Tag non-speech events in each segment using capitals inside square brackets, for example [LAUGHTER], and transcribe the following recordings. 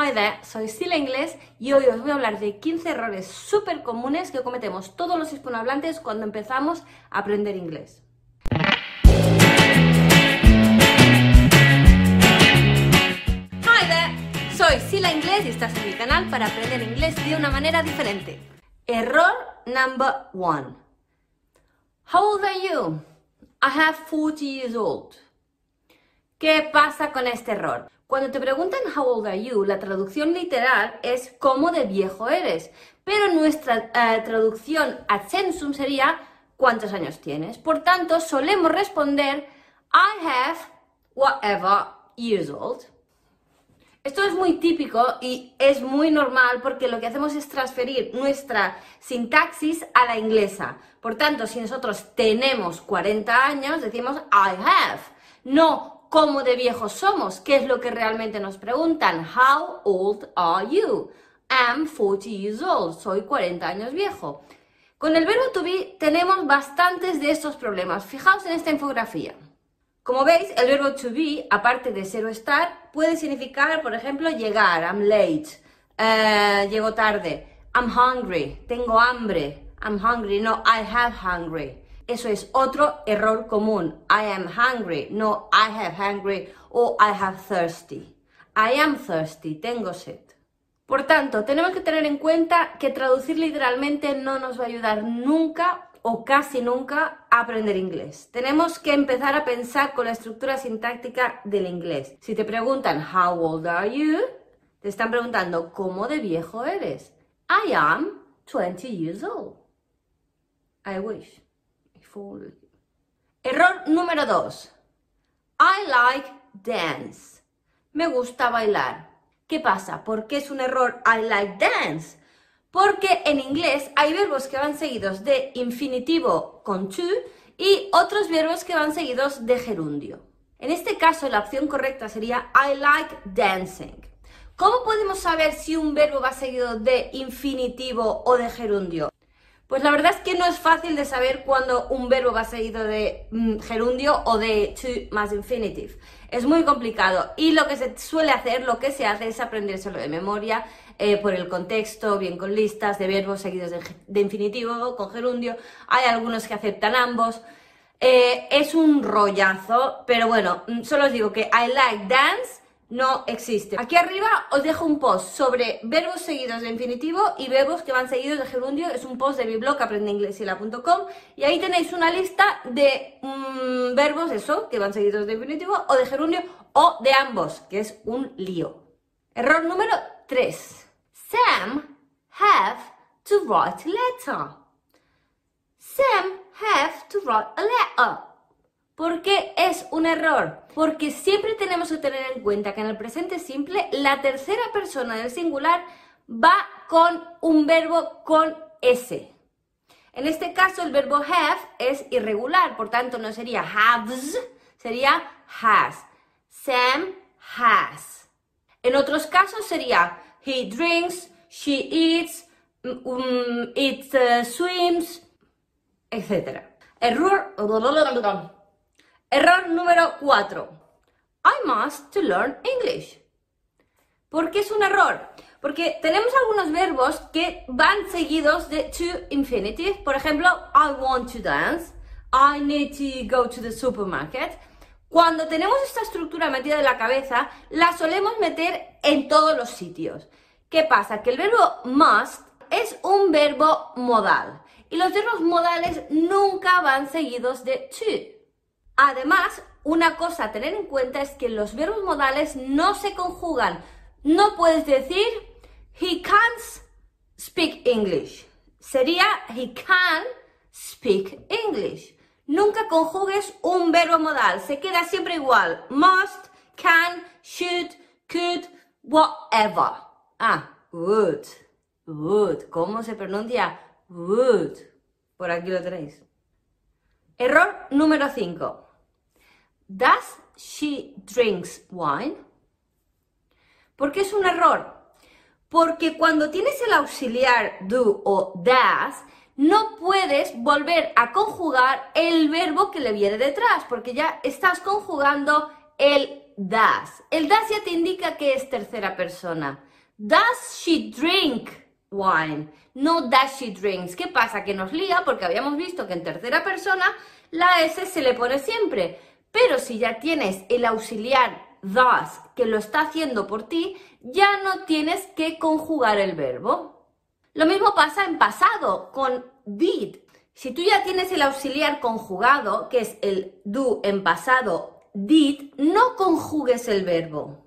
Hi there, soy Sila Inglés y hoy os voy a hablar de 15 errores súper comunes que cometemos todos los hispanohablantes cuando empezamos a aprender inglés. Hi there, soy Sila Inglés y estás en mi canal para aprender inglés de una manera diferente. Error number one. How old are you? I have 40 years old. ¿Qué pasa con este error? Cuando te preguntan how old are you, la traducción literal es cómo de viejo eres, pero nuestra eh, traducción ad sensum sería cuántos años tienes. Por tanto, solemos responder I have whatever years old. Esto es muy típico y es muy normal porque lo que hacemos es transferir nuestra sintaxis a la inglesa. Por tanto, si nosotros tenemos 40 años, decimos I have. No cómo de viejos somos, qué es lo que realmente nos preguntan. How old are you? I'm 40 years old, soy 40 años viejo. Con el verbo to be tenemos bastantes de estos problemas. Fijaos en esta infografía. Como veis, el verbo to be, aparte de ser o estar, puede significar, por ejemplo, llegar. I'm late. Uh, llego tarde. I'm hungry. Tengo hambre. I'm hungry. No, I have hungry. Eso es otro error común. I am hungry, no I have hungry o I have thirsty. I am thirsty, tengo sed. Por tanto, tenemos que tener en cuenta que traducir literalmente no nos va a ayudar nunca o casi nunca a aprender inglés. Tenemos que empezar a pensar con la estructura sintáctica del inglés. Si te preguntan How old are you? Te están preguntando ¿Cómo de viejo eres? I am 20 years old. I wish. Error número 2. I like dance. Me gusta bailar. ¿Qué pasa? ¿Por qué es un error I like dance? Porque en inglés hay verbos que van seguidos de infinitivo con to y otros verbos que van seguidos de gerundio. En este caso, la opción correcta sería I like dancing. ¿Cómo podemos saber si un verbo va seguido de infinitivo o de gerundio? Pues la verdad es que no es fácil de saber cuando un verbo va seguido de mm, gerundio o de to más infinitive. Es muy complicado y lo que se suele hacer, lo que se hace es aprendérselo de memoria eh, por el contexto, bien con listas de verbos seguidos de, infinitivo, con gerundio. Hay algunos que aceptan ambos. Eh, es un rollazo, pero bueno, mm, solo os digo que I like dance no existe. Aquí arriba os dejo un post sobre verbos seguidos de infinitivo y verbos que van seguidos de gerundio. Es un post de mi blog aprendeinglesila.com y ahí tenéis una lista de mm, verbos, eso, que van seguidos de infinitivo o de gerundio o de ambos, que es un lío. Error número 3. Sam have to write a letter. Sam have to write a letter. ¿Por qué es un error? Porque siempre tenemos que tener en cuenta que en el presente simple la tercera persona del singular va con un verbo con S. En este caso el verbo have es irregular, por tanto no sería haves, sería has. Sam has. En otros casos sería he drinks, she eats, it uh, swims, etc. Error. Error número 4. I must to learn English. ¿Por qué es un error? Porque tenemos algunos verbos que van seguidos de to infinitive. Por ejemplo, I want to dance. I need to go to the supermarket. Cuando tenemos esta estructura metida en la cabeza, la solemos meter en todos los sitios. ¿Qué pasa? Que el verbo must es un verbo modal. Y los verbos modales nunca van seguidos de to. Además, una cosa a tener en cuenta es que los verbos modales no se conjugan. No puedes decir he can't speak English. Sería he can speak English. Nunca conjugues un verbo modal, se queda siempre igual. Must, can, should, could, whatever. Ah, would. Would. ¿Cómo se pronuncia? Would. Por aquí lo tenéis. Error número 5. Does she drinks wine? ¿Por qué es un error? Porque cuando tienes el auxiliar do o does, no puedes volver a conjugar el verbo que le viene detrás, porque ya estás conjugando el does. El does ya te indica que es tercera persona. Does she drink wine? No does she drinks. ¿Qué pasa? Que nos lía porque habíamos visto que en tercera persona la S se le pone siempre. Pero si ya tienes el auxiliar does que lo está haciendo por ti, ya no tienes que conjugar el verbo. Lo mismo pasa en pasado con did. Si tú ya tienes el auxiliar conjugado, que es el do en pasado, did, no conjugues el verbo.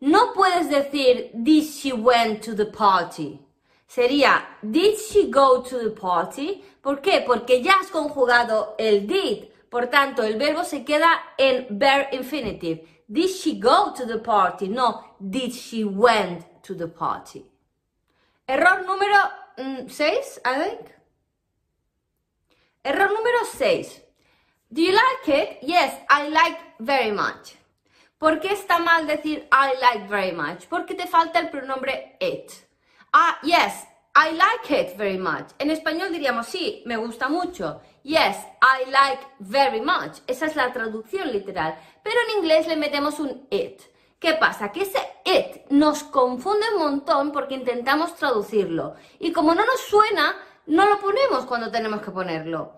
No puedes decir did she went to the party. Sería did she go to the party? ¿Por qué? Porque ya has conjugado el did. Por tanto, el verbo se queda en bare infinitive. Did she go to the party? No, did she went to the party. Error número 6, mm, I think. Error número 6. Do you like it? Yes, I like very much. ¿Por qué está mal decir I like very much? Porque te falta el pronombre it. Ah, yes, I like it very much. En español diríamos sí, me gusta mucho. Yes, I like very much. Esa es la traducción literal. Pero en inglés le metemos un it. ¿Qué pasa? Que ese it nos confunde un montón porque intentamos traducirlo. Y como no nos suena, no lo ponemos cuando tenemos que ponerlo.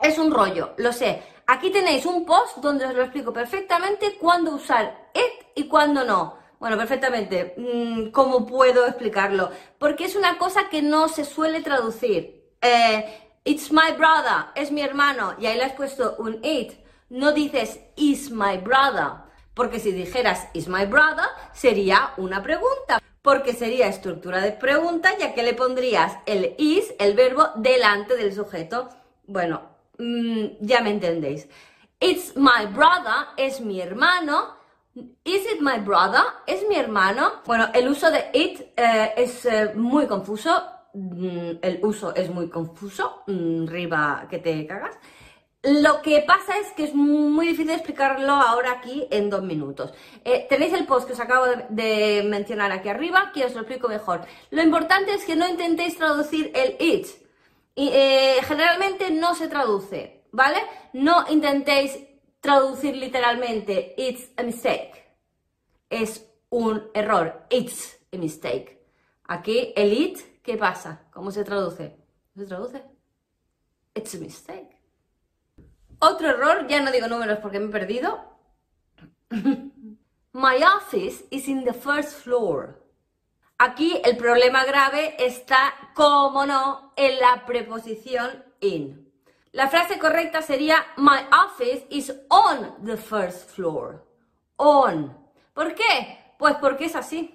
Es un rollo, lo sé. Aquí tenéis un post donde os lo explico perfectamente cuándo usar it y cuándo no. Bueno, perfectamente. Mm, ¿Cómo puedo explicarlo? Porque es una cosa que no se suele traducir. Eh, it's my brother, es mi hermano, y ahí le has puesto un it. No dices is my brother, porque si dijeras is my brother sería una pregunta porque sería estructura de pregunta, ya que le pondrías el is, el verbo, delante del sujeto. Bueno, mm, ya me entendéis. It's my brother, es mi hermano. Is it my brother? ¿Es mi hermano? Bueno, el uso de it eh, es eh, muy confuso. Mm, el uso es muy confuso. Mm, riba que te cagas. Lo que pasa es que es muy difícil explicarlo ahora aquí en dos minutos. Eh, tenéis el post que os acabo de, mencionar aquí arriba, que os lo explico mejor. Lo importante es que no intentéis traducir el it. Eh, generalmente no se traduce, ¿vale? No intentéis traducir literalmente it's a mistake. Es un error. It's a mistake. Aquí el it, ¿qué pasa? ¿Cómo se traduce? ¿Se traduce? It's a mistake. Otro error, ya no digo números porque me he perdido. [LAUGHS] My office is in the first floor. Aquí el problema grave está, como no, en la preposición in. La frase correcta sería My office is on the first floor. On. ¿Por qué? Pues porque es así.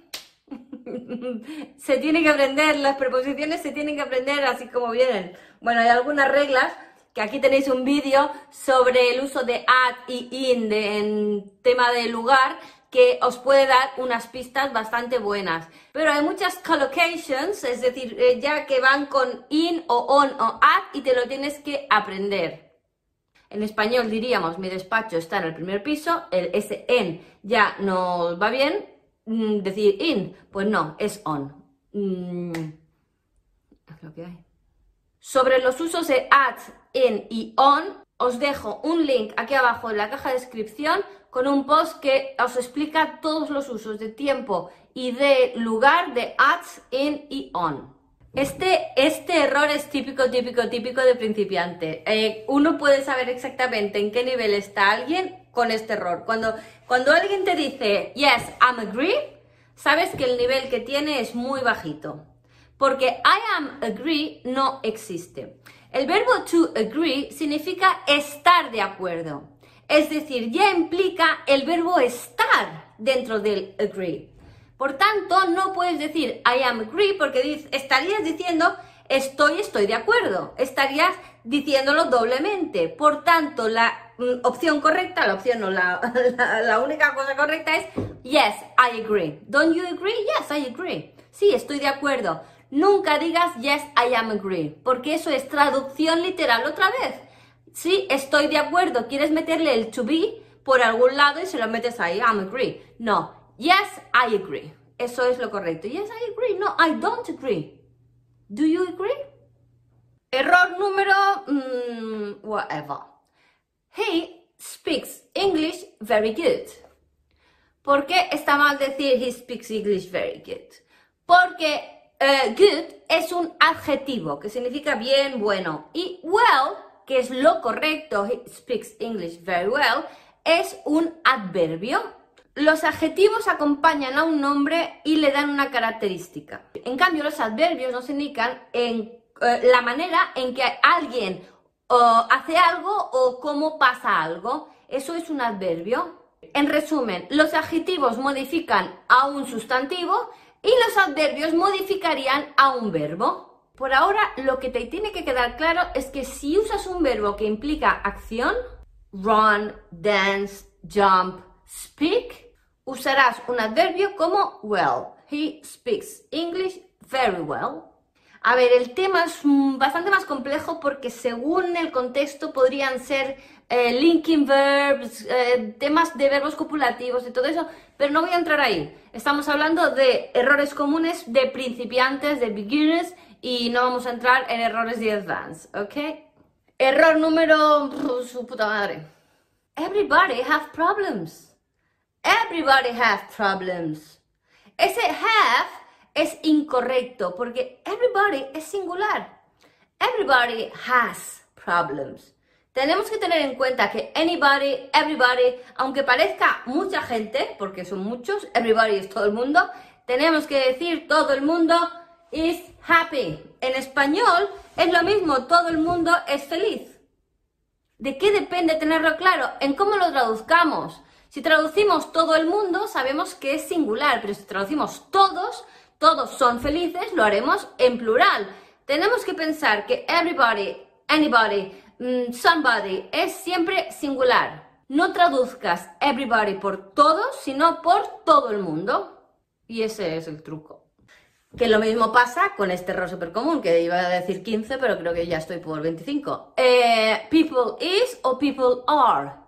Se tiene que aprender, las preposiciones se tienen que aprender así como vienen. Bueno, hay algunas reglas que aquí tenéis un vídeo sobre el uso de at y in en tema de lugar que os puede dar unas pistas bastante buenas. Pero hay muchas collocations, es decir, eh, ya que van con in o on o at y te lo tienes que aprender. En español diríamos mi despacho está en el primer piso, el ese en ya no va bien, mm, decir in, pues no, es on. Mm. Sobre los usos de at, in y on, os dejo un link aquí abajo en la caja de descripción con un post que os explica todos los usos de tiempo y de lugar de at, in y on. Este, este error es típico, típico, típico de principiante. Eh, uno puede saber exactamente en qué nivel está alguien con este error. Cuando, cuando alguien te dice, yes, I'm agree, sabes que el nivel que tiene es muy bajito porque I am agree no existe. El verbo to agree significa estar de acuerdo. Es decir, ya implica el verbo estar dentro del agree. Por tanto, no puedes decir I am agree porque estarías diciendo estoy, estoy de acuerdo. Estarías diciéndolo doblemente. Por tanto, la opción correcta, la opción no, [LAUGHS] la, única cosa correcta es yes, I agree. Don't you agree? Yes, I agree. Sí, estoy de acuerdo. Nunca digas yes, I am agree, porque eso es traducción literal otra vez. Sí, estoy de acuerdo, quieres meterle el to be por algún lado y se lo metes ahí, I'm agree. No, yes, I agree. Eso es lo correcto. Yes, I agree. No, I don't agree. Do you agree? Error número mm, whatever. He speaks English very good. ¿Por qué está mal decir he speaks English very good? Porque eh, good es un adjetivo que significa bien, bueno. Y well, que es lo correcto, he speaks English very well, es un adverbio. Los adjetivos acompañan a un nombre y le dan una característica. En cambio, los adverbios nos indican eh, la manera en que alguien hace algo o cómo pasa algo. Eso es un adverbio. En resumen, los adjetivos modifican a un sustantivo y los adverbios modificarían a un verbo. Por ahora, lo que te tiene que quedar claro es que si usas un verbo que implica acción, run, dance, jump, speak, usarás un adverbio como well. He speaks English very well. A ver, el tema es bastante más complejo porque según el contexto podrían ser eh, linking verbs, eh, temas de verbos copulativos y todo eso, pero no voy a entrar ahí. Estamos hablando de errores comunes de principiantes, de beginners, y no vamos a entrar en errores de advanced, ¿ok? Error número... su puta madre. Everybody have problems. Everybody have problems. Ese have es incorrecto porque everybody es singular. Everybody has problems. Tenemos que tener en cuenta que anybody, everybody, aunque parezca mucha gente, porque son muchos, everybody es todo el mundo, tenemos que decir todo el mundo is happy. En español es lo mismo, todo el mundo es feliz. ¿De qué depende tenerlo claro? En cómo lo traduzcamos. Si traducimos todo el mundo, sabemos que es singular, pero si traducimos todos, todos son felices, lo haremos en plural. Tenemos que pensar que everybody, anybody, mm, somebody es siempre singular. No traduzcas everybody por todos, sino por todo el mundo. Y ese es el truco. Que lo mismo pasa con este error súper común, que iba a decir 15, pero creo que ya estoy por 25. Eh, people is o people are.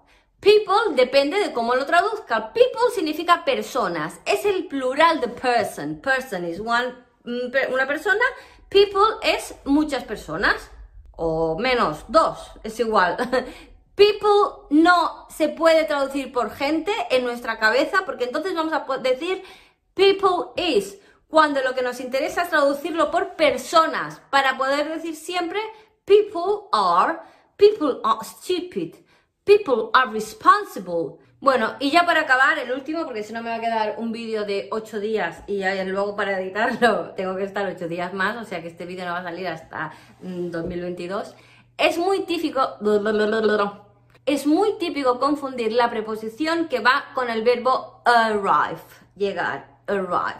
People depende de cómo lo traduzca. People significa personas. Es el plural de person. Person is one, mm, una persona. People es muchas personas. O menos, dos. Es igual. [LAUGHS] People no se puede traducir por gente en nuestra cabeza porque entonces vamos a decir people is. Cuando lo que nos interesa es traducirlo por personas para poder decir siempre people are, people are stupid. People are responsible. Bueno, y ya para acabar, el último, porque si no me va a quedar un vídeo de 8 días y luego para editarlo [LAUGHS] tengo que estar 8 días más, o sea que este vídeo no va a salir hasta 2022. Mm, es muy típico... [LAUGHS] Es muy típico confundir la preposición que va con el verbo arrive, llegar, arrive.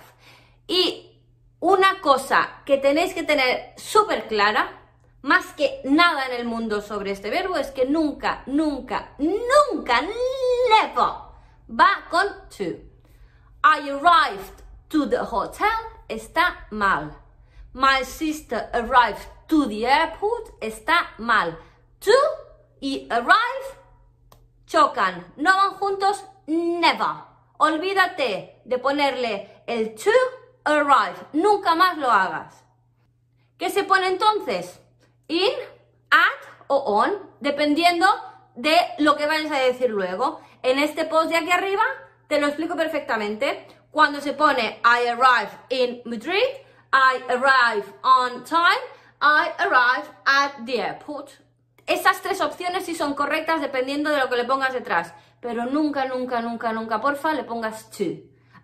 Y una cosa que tenéis que tener súper clara más que nada en el mundo sobre este verbo es que nunca, nunca, nunca, never va con to. I arrived to the hotel está mal. My sister arrived to the airport está mal. To y arrive chocan. No van juntos, never. Olvídate de ponerle el to arrive. Nunca más lo hagas. ¿Qué se pone entonces? In, at o on, dependiendo de lo que vayas a decir luego. En este post de aquí arriba te lo explico perfectamente. Cuando se pone I arrive in Madrid, I arrive on time, I arrive at the airport. Esas tres opciones sí son correctas dependiendo de lo que le pongas detrás. Pero nunca, nunca, nunca, nunca, porfa, le pongas to.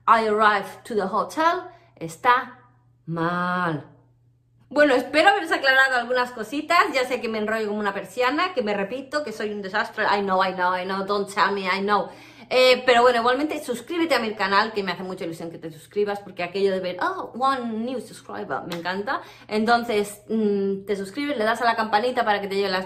I arrive to the hotel. Está mal. Bueno, espero haberos aclarado algunas cositas. Ya sé que me enrollo como una persiana, que me repito, que soy un desastre. I know, I know, I know, don't tell me, I know. Eh, pero bueno, igualmente suscríbete a mi canal, que me hace mucha ilusión que te suscribas, porque aquello de ver, oh, one new subscriber, me encanta. Entonces, mm, te suscribes, le das a la campanita para que te lleguen las,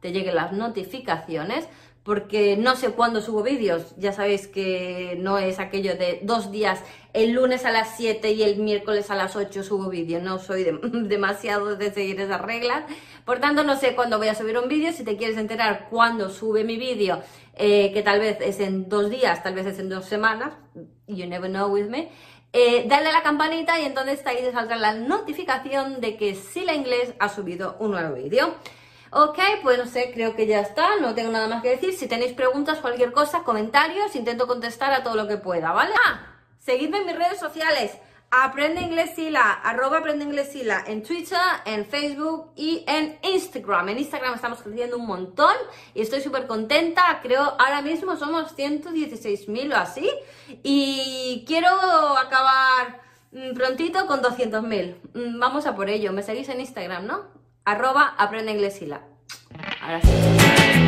te lleguen las notificaciones porque no sé cuándo subo vídeos. Ya sabéis que no es aquello de dos días, el lunes a las 7 y el miércoles a las 8 subo vídeo. No soy [LAUGHS] demasiado de seguir esas reglas. Por tanto, no sé cuándo voy a subir un vídeo. Si te quieres enterar cuándo sube mi vídeo, eh, que tal vez es en dos días, tal vez es en dos semanas, you never know with me. Eh, dale a la campanita y entonces ahí te saldrá la notificación de que si la inglés ha subido un nuevo vídeo. Ok, pues no sé, creo que ya está, no tengo nada más que decir. Si tenéis preguntas, cualquier cosa, comentarios, intento contestar a todo lo que pueda, ¿vale? Ah, seguidme en mis redes sociales. Aprende Inglés arroba Aprende en Twitter, en Facebook y en Instagram. En Instagram estamos creciendo un montón y estoy súper contenta. Creo ahora mismo somos 116.000 o así. Y quiero acabar mm, prontito con 200.000. Mm, vamos a por ello. Me seguís en Instagram, ¿no? Arroba Aprende Inglés Sila. Ahora sí.